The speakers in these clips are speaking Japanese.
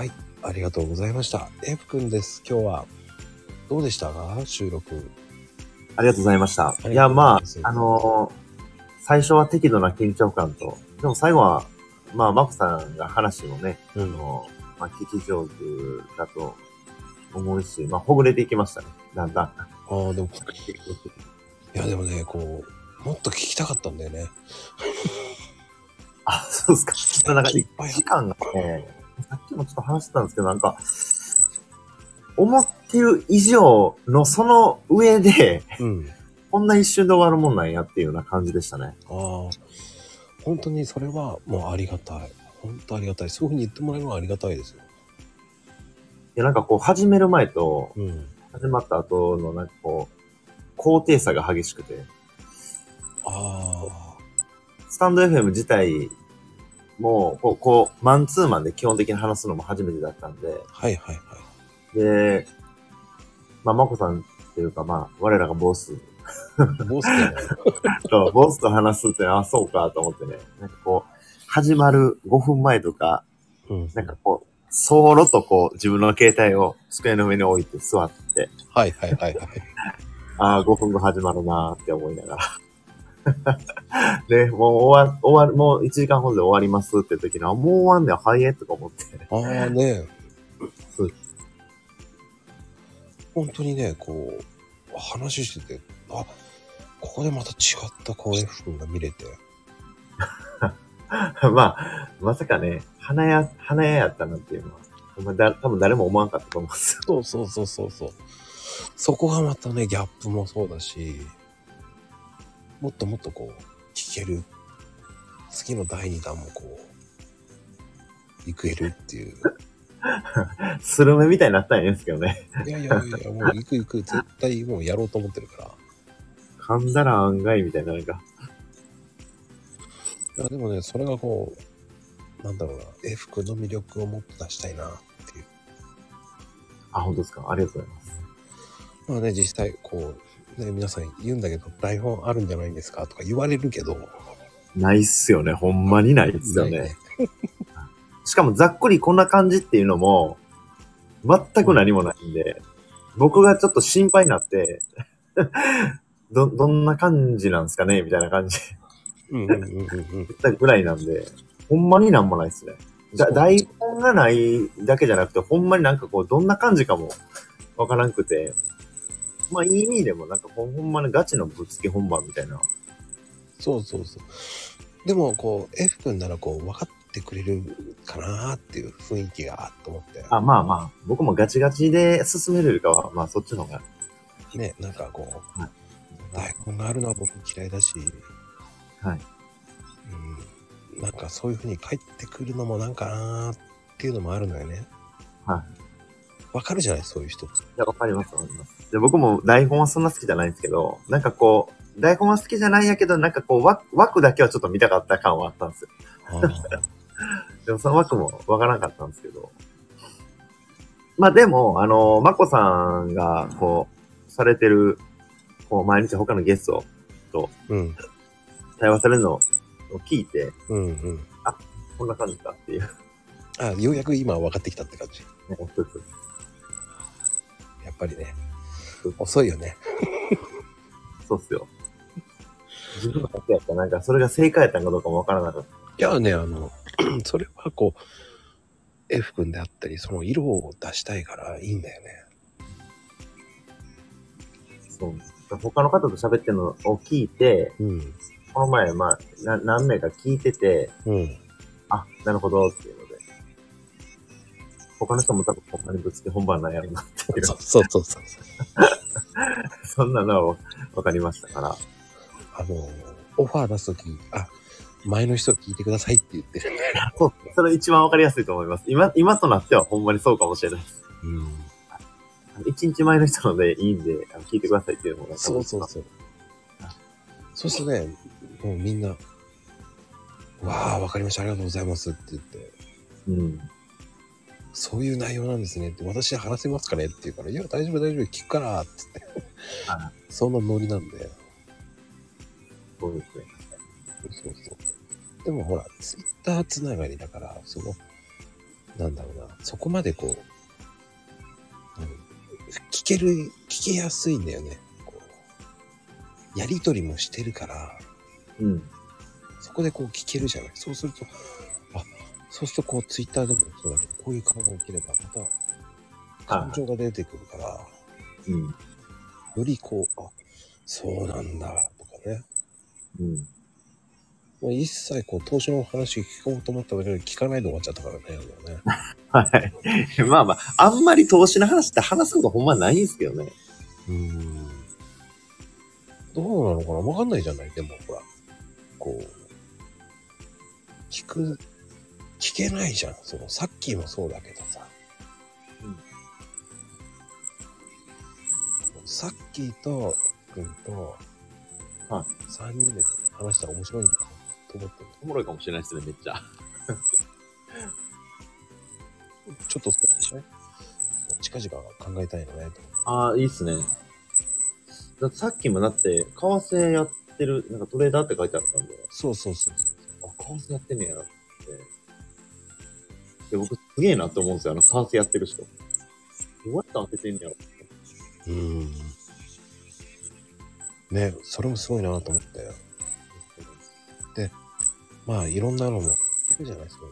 はい、ありがとうございました。F 君です。今日はどうでした？か収録。ありがとうございました。りいや、まあ、あのー最初は適度な緊張感と、でも最後は、まあ、マコさんが話もね、うあのーまあ、聞き上手だと思うし、まあ、ほぐれていきましたね。だんだん。ああ、でも、いや、でもね、こう、もっと聞きたかったんだよね。あ、そうですか。なんか、いっぱい時間がね、さっきもちょっと話してたんですけど、なんか、思ってる以上のその上で、うん。こんな一瞬で終わるもんなんやっていうような感じでしたね。ああ、本当にそれはもうありがたい。本当ありがたい。そういうふうに言ってもらえるのはありがたいですよ。いや、なんかこう、始める前と、うん。始まった後のなんかこう、高低差が激しくて、あスタンド FM 自体も、こう、こう、マンツーマンで基本的に話すのも初めてだったんで、あ、はいはいはい。で、まあ、まこさんっていうか、まあ、我らがボスボスでね。と、ボスと話すって、あ、そうかと思ってね、なんかこう、始まる5分前とか、うん。なんかこう、そろとこう、自分の携帯を机の上に置いて座って、はいはいはいはい。ああ、5分後始まるなーって思いながら。で、もう終わ、終わる、もう1時間ほどで終わりますって時に、あ、もう終わんねん、早えとか思って。ああねそう。本当にね、こう、話してて、あ、ここでまた違ったこう F 君が見れて。まあ、まさかね、花屋、花屋やったなんていうのは、まだ多分誰も思わんかったと思うんですよ。そうそうそうそうそう。そこがまたね、ギャップもそうだし、もっともっとこう、聞ける。次の第2弾もこう、行けるっていう。スルメみたいになったんですけどね。いやいやいや、もう行く行く、絶対もうやろうと思ってるから。噛んだら案外みたいな、なんか。いや、でもね、それがこう、なんだろうな、F 君の魅力をもっと出したいなっていう。あ、本当ですか？ありがとうございます。まあね、実際、こう、ね、皆さん言うんだけど、台本あるんじゃないんですか？とか言われるけど、ないっすよね。ほんまにないっすよないね。しかもざっくりこんな感じっていうのも、全く何もないんで、僕がちょっと心配になって、ど、どんな感じなんですかね？みたいな感じ。でうんうんうんうん。ぐらいなんで、ほんまになんもないっすね。だ台本がないだけじゃなくて、ほんまになんかこう、どんな感じかもわからんくて、まあいい意味でもなんかほんほんまにガチのぶっつけ本番みたいな。そうそうそう。でも、こう、F 君ならこう、分かってくれるかなっていう雰囲気があっと思って。あ、まあまあ、僕もガチガチで進めるよりかは、まあそっちの方が。ね、なんかこう、はい台本があるのは僕嫌いだし、はい。うん、なんかそういう風に帰ってくるのもなんかなーっていうのもあるのよね。はい。わかるじゃないそういう人。いや、わかります、わかります。で、僕も台本はそんな好きじゃないんですけど、なんかこう、台本は好きじゃないんやけど、なんかこう、枠枠だけはちょっと見たかった感はあったんですよ。でもその枠もわからなかったんですけど。まあでも、あの、まこさんが、こう、されてる、こう、毎日他のゲストとうん、対話されるのを聞いて、うん、うん。こんな感じかっていう。あ、ようやく今分かってきたって感じ。ね一つやっぱりね、遅いよね。そうっすよ。自分のだけやったら、なんかそれが正解やったんかどうかもわからなかった。いやね、あの、それはこう、F 君であったり、その色を出したいからいいんだよね。そう。他の方と喋ってるのを聞いて、うん。この前、まあ、な何名か聞いてて、うん。あ、なるほど、っていう。他の人も多分ほんまにぶつけ本番なんやろなっていう。そうそうそうそう。そんなのはわかりましたから。あの、オファー出すとき、あ、前の人聞いてくださいって言ってる。そう、それ一番わかりやすいと思います。今、今となってはほんまにそうかもしれないです。うん。一日前の人のでいいんで、あの聞いてくださいっていうのが。そうそうそう。そうするとね、もうみんな、わあ、わかりました、ありがとうございますって言って、うん。そういう内容なんですねって、私話せますかね？って言うから、いや、大丈夫、大丈夫、聞くから、って言っては。そんなノリなんで。そうですね。そうそう。でもほら、ツイッターつながりだから、その、なんだろうな、そこまでこう、うん、聞ける、聞けやすいんだよね。こうやりとりもしてるから、うん。そこでこう聞けるじゃない。そうすると、あ、そうするとこうツイッターでもそうだけど、こういう会話が起きればまた感情が出てくるから、うん。よりこう、あ、そうなんだ、とかね。うん。もう一切こう投資の話聞こうと思ったけど聞かないで終わっちゃったからね。ねはい。まあまあ、あんまり投資の話って話すことほんまないんですけどね。うーん。どうなのかな？わかんないじゃない？でもほら、こう、聞く、聞けないじゃん。その、さっきもそうだけどさ。うんさっきと、くんと、はい3人で話したら面白いんだなと思ってるおもろいかもしれないですね、めっちゃ。ちょっとそっちね、近々考えたいのね、と。ああ、いいっすね。だってさっきもだって、為替やってる、なんかトレーダーって書いてあったんで、そうそうそう。あ、為替やってんねやなって。で、僕すげえなって思うんですよ、あの、為替やってる人。どうやって当ててんねやろうーん。ね、それもすごいなと思って。まあ、いろんなのも聞けるじゃないですか。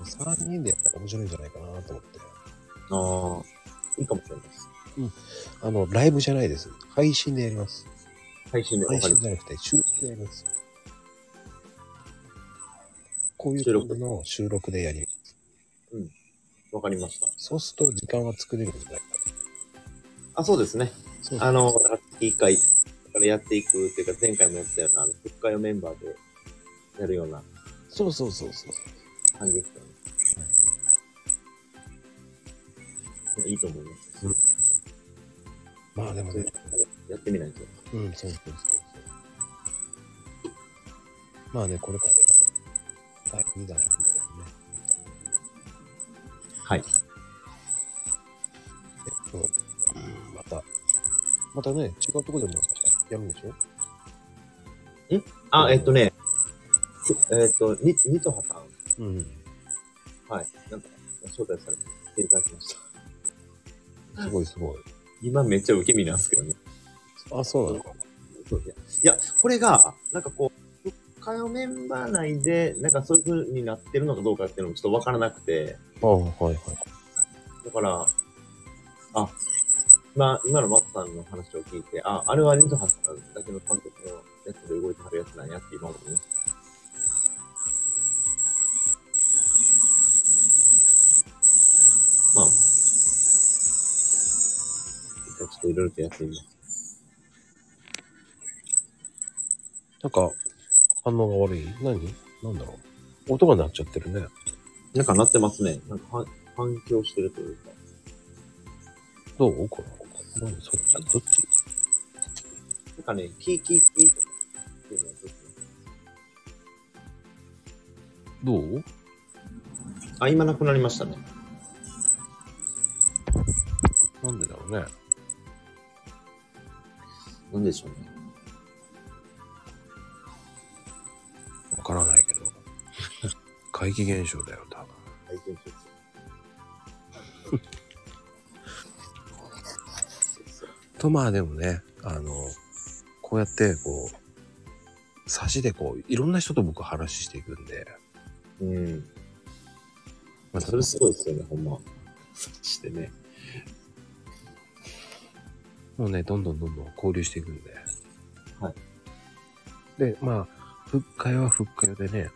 うん。3人でやったら面白いんじゃないかなと思って。ああ、いいかもしれないです。あの、ライブじゃないです。配信でやります。配信でわ配信じゃなくて、収録でやります。こういう感じの収録でやります。わかりました。そうすると時間は作れるんじゃないかあ、そうですね。な。そうあの、月1回からやっていくっていうか、前回もやったような、あの、復活をメンバーでやるようなそうそうそうそう。感じですよね。いやいいと思います。まあでもね、やってみないと。うん、そうそうそうそう。まあね、これからね、第2弾なんだよね。はい。えっと、うんまた、またね、違うとこでもやるんでしょ？あ、えっとね、ふえっと、に、にとはさん。うん。はい。なんか、招待されていただきました。すごいすごい。今めっちゃ受け身なんですけどね。あ、そうなのか。そういや、いや、これが、なんかこう、復活メンバー内で、なんかそういう風になってるのかどうかっていうのもちょっとわからなくて、あはいはい。だから、あ、まあ、今のマットさんの話を聞いて、あ、あれはニトハさんだけの監督のやつで動いてはるやつなんやって今思いました。まあ、ちょっといろいろとやってみます。なんか、反応が悪い？何？なんだろう？音が鳴っちゃってるね。なんかなってますね。なんか反反響してるというか。どう？これ。何？そっち？どっち？なんかね、キーキーキーっていうのはちょっどう？とあ、今なくなりましたね。なんでだろうね。なんでしょうね。からないけど。怪奇現象だよ、多分。体験しと、まあでもね、あの、こうやって、こう、差しでこう、いろんな人と僕話していくんで、うん。まあ、それすごいですよね、ほんま。そしてね。もうね、どんどんどんどん交流していくんで。はい。で、まあ、復活は復活でね、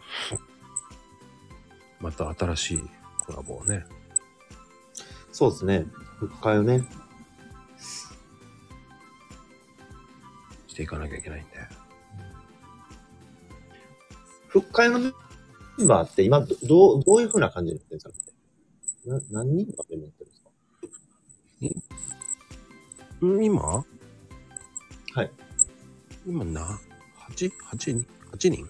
また新しいコラボをね、そうですね。復活よね。していかなきゃいけないんで。復活のメンバーって今ど、どう、どういう風な感じになってるんですかな、何人がメンバーってるんですか？ん今？はい。今な、8?8 人？?8 人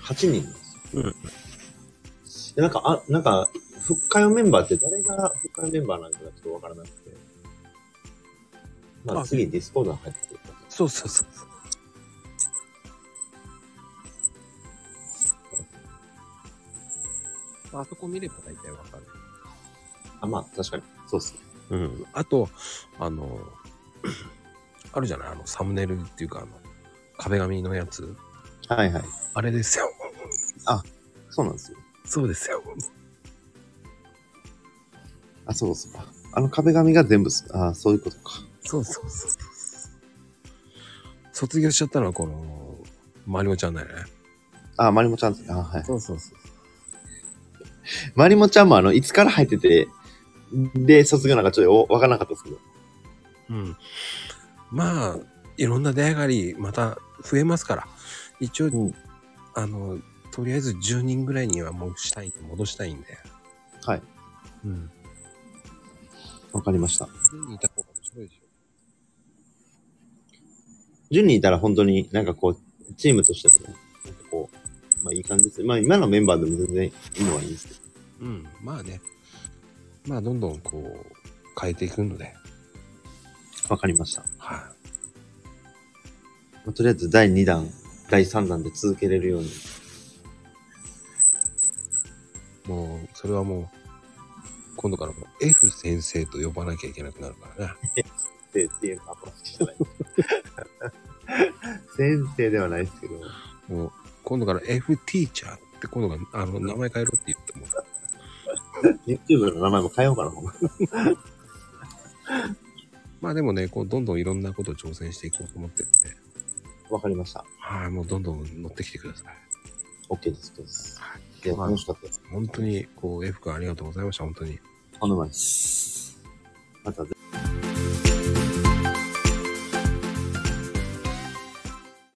?8 人。うん。で、なんか、あ、なんか、復活メンバーって誰が復活メンバーなのかちょっとわからなくて。まあ、あ次ディスコードに入ってくる。そうそうそう。あそこ見れば大体わかる。あ、まあ、確かに。そうっすね。うん。あと、あの、あるじゃない？あの、サムネイルっていうか、あの、壁紙のやつ。はいはい。あれですよ。そうなんですよ。そうですよ。あ、そうそうか。あの壁紙が全部す、あそういうことか。そうそうそうそう。卒業しちゃったのはこの、マリモちゃんだよね。あ、マリモちゃんですね。あ、はい。そうそうそう。マリモちゃんもあの、いつから入ってて、で、卒業なんかちょっとわからなかったですけど。うん。まあ、いろんな出会いがあり、また増えますから。一応、うんあの、とりあえず10人ぐらいにはもうしたい、戻したいんで。はい。うん。わかりました。10人いた方が面白いでしょ。10人いたら本当になんかこう、チームとしてもね、なんかこう、まあいい感じです。まあ今のメンバーでも全然いいのはいいんですけど。うん。まあね。まあ、どんどんこう、変えていくので。わかりました。はい、まあとりあえず第2弾、第3弾で続けれるように。もう、それはもう、今度からもう F 先生と呼ばなきゃいけなくなるからね。生っていうのはじゃない。先生ではないですけど。もう、今度から F ティーチャーって今度から、あの、名前変えろって言っても、YouTube の名前も変えようかな、まあでもね、こう、どんどんいろんなことを挑戦していこうと思ってるんで、わかりました。はい、もうどんどん乗ってきてください。OK です。OK です。いや、まあ楽しかったです。本当に、こう、F 君ありがとうございました、本当に。とんでもないです。またぜ